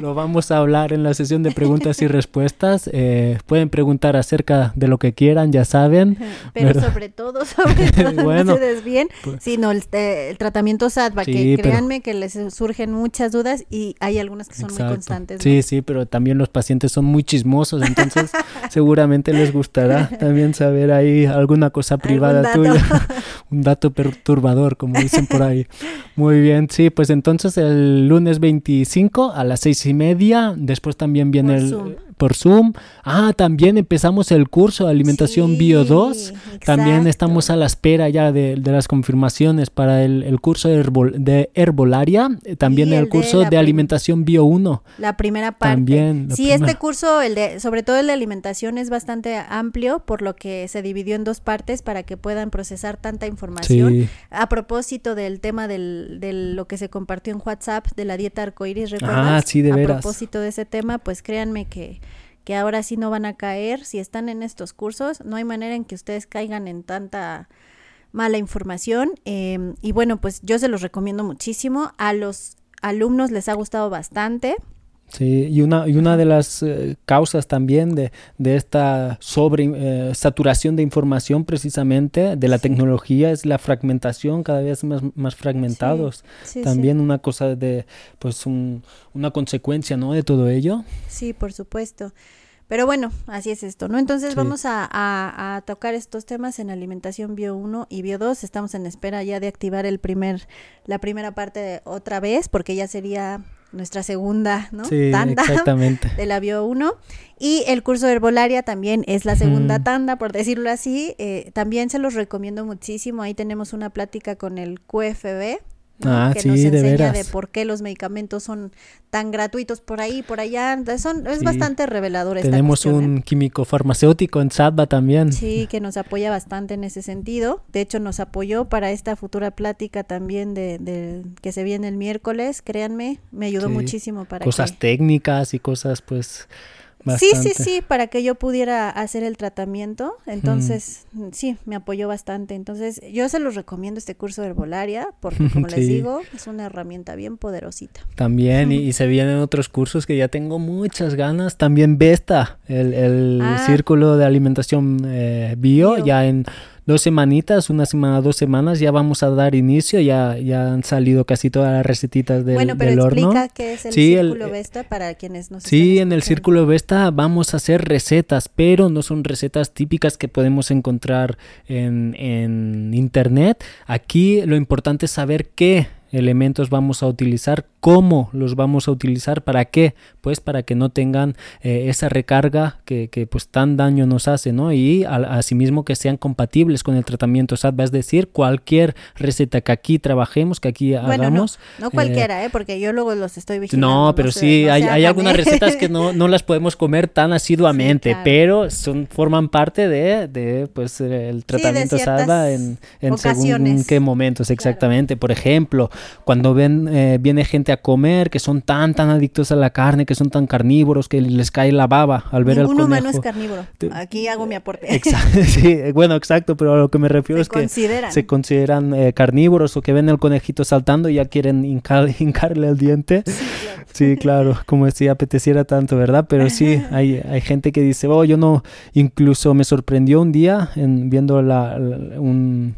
lo vamos a hablar en la sesión de preguntas y respuestas. Eh, pueden preguntar acerca de lo que quieran, ya saben. Pero sobre todo, sobre todo, bueno, no se desvíen, pues sino el, eh, el, tratamiento SATBA, que créanme que les surgen muchas dudas y hay algunas que son muy constantes. Sí, sí, pero también los pacientes son muy chismosos, entonces seguramente les gustará también saber ahí alguna cosa privada tuya, un dato perturbador, como dicen por ahí. Muy bien, sí, pues entonces el lunes 25 a las seis y media, después también viene el por Zoom. Ah, también empezamos el curso de alimentación bio 2. También estamos a la espera ya de, las confirmaciones para el, curso de, herbolaria. Eh, también el, curso de, alimentación bio 1. La primera parte. También. Sí, este curso, el de, sobre todo el de alimentación, es bastante amplio, por lo que se dividió en dos partes para que puedan procesar tanta información. A propósito del tema del, de lo que se compartió en WhatsApp de la dieta arcoíris, ¿recuerdas? Ah, sí, de veras. A propósito de ese tema, pues créanme que que ahora sí no van a caer. Si están en estos cursos, no hay manera en que ustedes caigan en tanta mala información. Em, y bueno, pues yo se los recomiendo muchísimo. A los alumnos les ha gustado bastante. Sí, y una, y una de las eh, causas también de, de esta sobre eh, saturación de información precisamente de la tecnología es la fragmentación, cada vez más, más fragmentados. también una cosa de, pues una consecuencia, ¿no? De todo ello. Sí, por supuesto. Pero bueno, así es esto, ¿no? Entonces vamos a, tocar estos temas en alimentación bio 1 y bio 2. Estamos en espera ya de activar el primer, la primera parte otra vez, porque ya sería nuestra segunda, ¿no? tanda de la bio 1. Y el curso de herbolaria también es la segunda tanda, por decirlo así. Eh, también se los recomiendo muchísimo. Ahí tenemos una plática con el QFB, Ah, que nos enseña de, por qué los medicamentos son tan gratuitos por ahí, por allá. Son, es bastante revelador. Tenemos un ¿eh? químico farmacéutico en SATBA también. Sí, que nos apoya bastante en ese sentido. De hecho, nos apoyó para esta futura plática también de, que se viene el miércoles. Créanme, me ayudó muchísimo para cosas técnicas y cosas, pues Sí, sí, sí, para que yo pudiera hacer el tratamiento. Entonces, sí, me apoyó bastante. Entonces, yo se los recomiendo este curso de herbolaria, porque como les digo, es una herramienta bien poderosita. También, y, se vienen otros cursos que ya tengo muchas ganas. También Vesta, el, el ah. círculo de alimentación eh, bio, ya en dos semanitas, una semana, dos semanas, ya vamos a dar inicio, ya, ya han salido casi todas las recetitas del, bueno, pero explica qué es el Círculo Vesta para quienes no Sí, en el Círculo Vesta vamos a hacer recetas, pero no son recetas típicas que podemos encontrar en, en internet. Aquí lo importante es saber qué elementos vamos a utilizar, cómo los vamos a utilizar, para qué, pues para que no tengan eh, esa recarga que, que, pues tan daño nos hace, ¿no? Y asimismo que sean compatibles con el tratamiento SATBA, es decir, cualquier receta que aquí trabajemos, que aquí hagamos. No, no cualquiera, eh, Porque yo luego los estoy vigilando. No, pero sí, hay, hay algunas recetas que no, no, las podemos comer tan asiduamente, pero son, forman parte de, de pues el tratamiento SATBA en, en según qué momentos exactamente. Por ejemplo, cuando ven, eh, viene gente a comer que son tan, tan adictos a la carne, que son tan carnívoros, que les cae la baba al ver el conejo. humano es carnívoro. Aquí hago mi aporte. Exacto, sí, bueno, exacto, pero a lo que me refiero es que se consideran eh, carnívoros o que ven el conejito saltando y ya quieren hincarle el diente. Sí claro. como si apeteciera tanto, ¿verdad? Pero sí, hay, hay gente que dice, oh, yo no, incluso me sorprendió un día en, viendo la un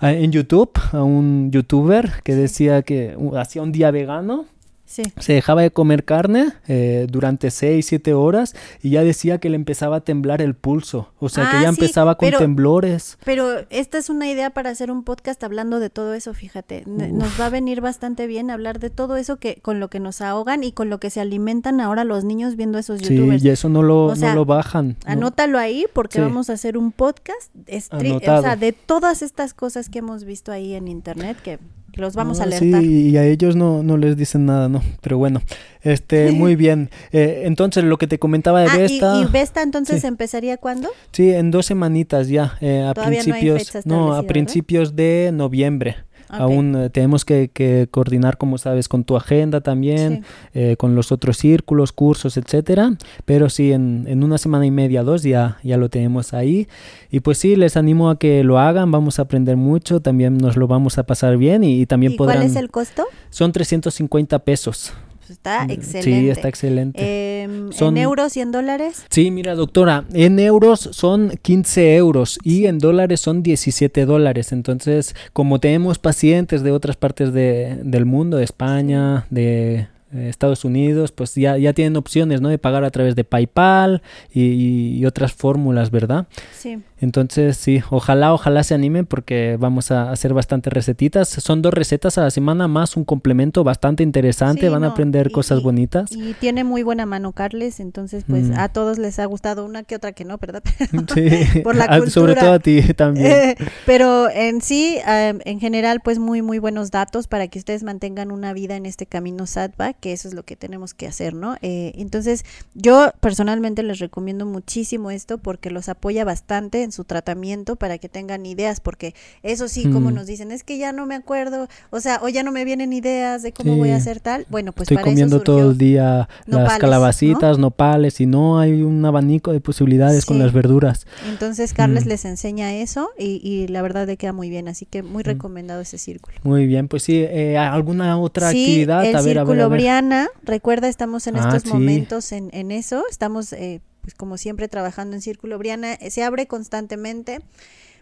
en YouTube a un youtuber que decía que hacía un día vegano se dejaba de comer carne eh, durante 6, 7 horas y ya decía que le empezaba a temblar el pulso. O sea, que ah, ya empezaba con temblores. Pero esta es una idea para hacer un podcast hablando de todo eso, fíjate. Nos va a venir bastante bien hablar de todo eso que con lo que nos ahogan y con lo que se alimentan ahora los niños viendo esos youtubers. Sí, y eso no lo, no lo bajan. Anótalo ahí porque vamos a hacer un podcast o sea, de todas estas cosas que hemos visto ahí en internet que los vamos a alertar. Sí, y a ellos no, no les dicen nada, ¿no? Pero bueno, este, muy bien. Eh, entonces, lo que te comentaba de ah, Vesta. ¿Y, Vesta entonces empezaría cuándo? Sí, en dos semanitas ya, eh, a principios, no, a principios de noviembre. Aún eh, tenemos que, coordinar, como sabes, con tu agenda también, eh, con los otros círculos, cursos, etcétera. Pero sí, en, una semana y media, dos, ya, ya lo tenemos ahí. Y pues sí, les animo a que lo hagan, vamos a aprender mucho, también nos lo vamos a pasar bien y, también podrán... ¿Cuál es el costo? Son 350 pesos. Pues, está excelente. Sí, está excelente. Em, ¿En euros y en dólares? Sí, mira, doctora, en euros son 15 euros y en dólares son 17 dólares. Entonces, como tenemos pacientes de otras partes de, del mundo, de España, de eh, Estados Unidos, pues ya, ya tienen opciones, ¿no? De pagar a través de PayPal y, otras fórmulas, ¿verdad? Sí. Entonces, sí, ojalá, ojalá se animen porque vamos a hacer bastantes recetitas. Son dos recetas a la semana más un complemento bastante interesante, van a aprender cosas bonitas. Y tiene muy buena mano Carles, entonces pues mm. a todos les ha gustado una que otra que no, ¿verdad? sí, por la cultura. sobre todo a ti también. pero en sí, en general, pues muy, muy buenos datos para que ustedes mantengan una vida en este camino Sadba que eso es lo que tenemos que hacer, ¿no? Eh, entonces, yo personalmente les recomiendo muchísimo esto porque los apoya bastante en su tratamiento para que tengan ideas, porque eso sí, como mm. nos dicen, es que ya no me acuerdo, o sea, o ya no me vienen ideas de cómo voy a hacer tal. Bueno, pues estoy comiendo todo el día las calabacitas, nopales y no hay un abanico de posibilidades con las verduras. Entonces, Carles mm. les enseña eso y, la verdad le queda muy bien, así que muy mm. recomendado ese círculo. Muy bien, pues sí, eh, ¿alguna otra actividad? El a ver, círculo a ver, Briana, recuerda, estamos en ah, estos momentos en, en, eso, estamos eh, pues como siempre trabajando en Círculo Briana, eh, se abre constantemente,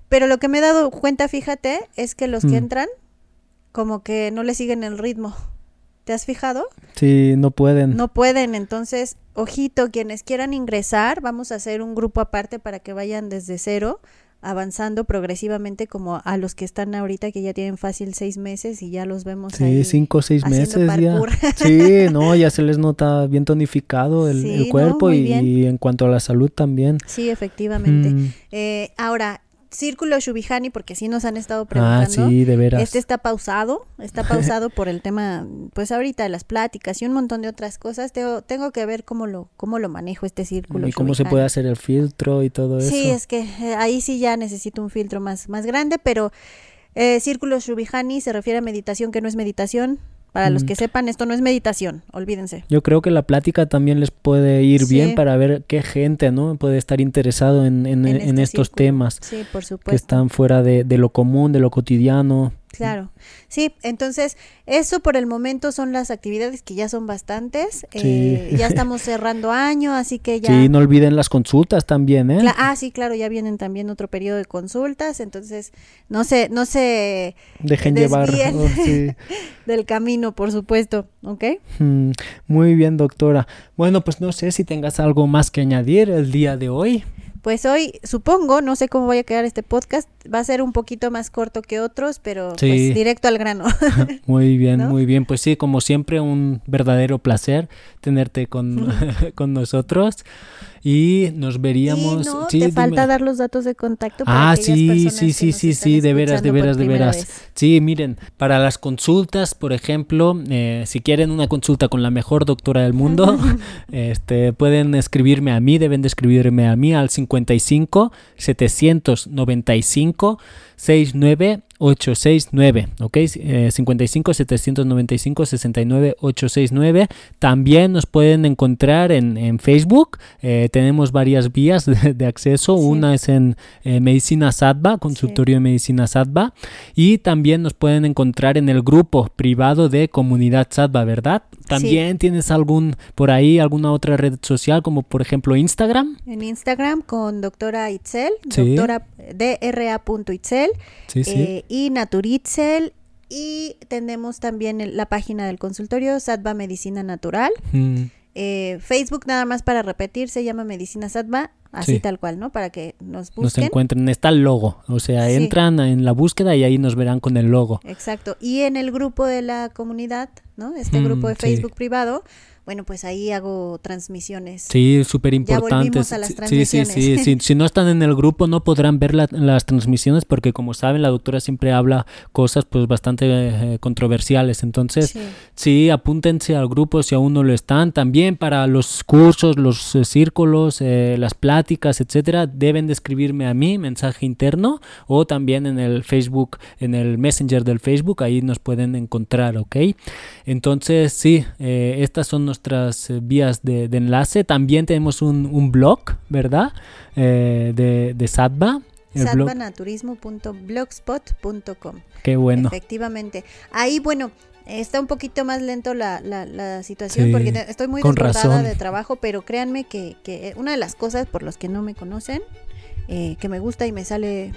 pero lo que me he dado cuenta, fíjate, es que los que mm. entran como que no le siguen el ritmo. ¿Te has fijado? Sí, no pueden. No pueden, entonces, ojito, quienes quieran ingresar, vamos a hacer un grupo aparte para que vayan desde cero avanzando progresivamente como a los que están ahorita que ya tienen fácil seis meses y ya los vemos sí cinco o seis meses ya. sí no ya se les nota bien tonificado el, cuerpo y, en cuanto a la salud también. Sí efectivamente. Mm. eh, ahora Círculo Shubihani, porque sí nos han estado preguntando. Ah, sí, de veras. Este está pausado, está pausado por el tema, pues ahorita de las pláticas y un montón de otras cosas. Tengo, tengo que ver cómo lo, cómo lo manejo este círculo. Y cómo se puede hacer el filtro y todo eso. Sí, es que eh, ahí sí ya necesito un filtro más, más grande, pero eh, Círculo Shubihani se refiere a meditación que no es meditación. Para los que sepan, esto no es meditación, olvídense. Yo creo que la plática también les puede ir bien para ver qué gente no puede estar interesado en, en, este estos temas sí, por supuesto. que están fuera de, de lo común, de lo cotidiano. Claro, sí, entonces eso por el momento son las actividades que ya son bastantes, eh, ya estamos cerrando año, así que ya... Sí, no olviden las consultas también, ¿eh? ah, sí, claro, ya vienen también otro periodo de consultas, entonces no se, no se dejen llevar oh, del camino, por supuesto, ¿ok? Mm, muy bien, doctora. Bueno, pues no sé si tengas algo más que añadir el día de hoy. Pues hoy, supongo, no sé cómo voy a quedar este podcast, va a ser un poquito más corto que otros, pero pues directo al grano. muy bien, muy bien. Pues sí, como siempre, un verdadero placer tenerte con, con nosotros y nos veríamos. no, te falta dar los datos de contacto. Para ah, sí, sí, sí, sí, sí, de veras, de veras, de veras. Sí, miren, para las consultas, por ejemplo, eh, si quieren una consulta con la mejor doctora del mundo, este, pueden escribirme a mí, deben de escribirme a mí al 55 795 569 69869, ¿ok? 55 795 69 869. También nos pueden encontrar en, en Facebook. Eh, tenemos varias vías de, acceso. Una es en eh, Medicina Sadba, consultorio de Medicina Sadba. Y también nos pueden encontrar en el grupo privado de Comunidad Sadba, ¿verdad? También tienes algún, por ahí, alguna otra red social, como por ejemplo Instagram. En Instagram con doctora Itzel, doctora dra.itzel. Sí, sí. Y Naturitzel. Y tenemos también la página del consultorio Sadva Medicina Natural. Mm. Eh, Facebook nada más para repetir se llama Medicina Sadva, así tal cual, ¿no? Para que nos busquen. Nos encuentren, está el logo, o sea, entran en la búsqueda y ahí nos verán con el logo. Exacto, y en el grupo de la comunidad, ¿no? Este mm, grupo de Facebook privado, bueno, pues ahí hago transmisiones. Sí, súper importante. Sí, sí, sí, Si no están en el grupo no podrán ver las transmisiones porque como saben la doctora siempre habla cosas pues bastante eh, controversiales. Entonces, sí. apúntense al grupo si aún no lo están. También para los cursos, los eh, círculos, eh, las pláticas, etcétera, deben de escribirme a mí, mensaje interno, o también en el Facebook, en el Messenger del Facebook, ahí nos pueden encontrar, ¿ok? Entonces, sí, estas son nuestras eh, vías de, enlace. También tenemos un, blog, ¿verdad? Eh, de, de Sadba. Sadbanaturismo.blogspot.com. Qué bueno. Efectivamente. Ahí, bueno, está un poquito más lento la, la, situación porque estoy muy desbordada de trabajo, pero créanme que, que, una de las cosas por las que no me conocen, eh, que me gusta y me sale,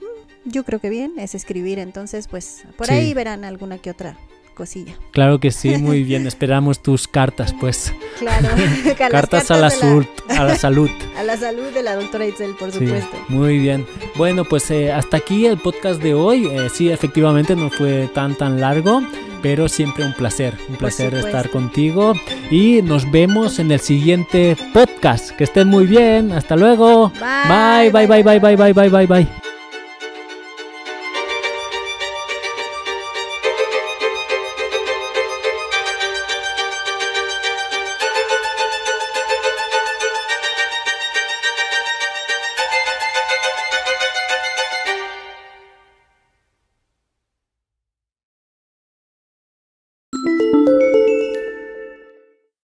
mm, yo creo que bien, es escribir. Entonces, pues por ahí verán alguna que otra cosilla. Claro que sí, muy bien. Esperamos tus cartas, pues. Claro. cartas, a la, salud, a la salud. a la salud de la doctora Itzel, por supuesto. Muy bien. Bueno, pues eh, hasta aquí el podcast de hoy. Eh, sí, efectivamente no fue tan tan largo, pero siempre un placer, un placer estar contigo y nos vemos en el siguiente podcast. Que estén muy bien. Hasta luego. bye, bye, bye, bye, bye, bye, bye. bye.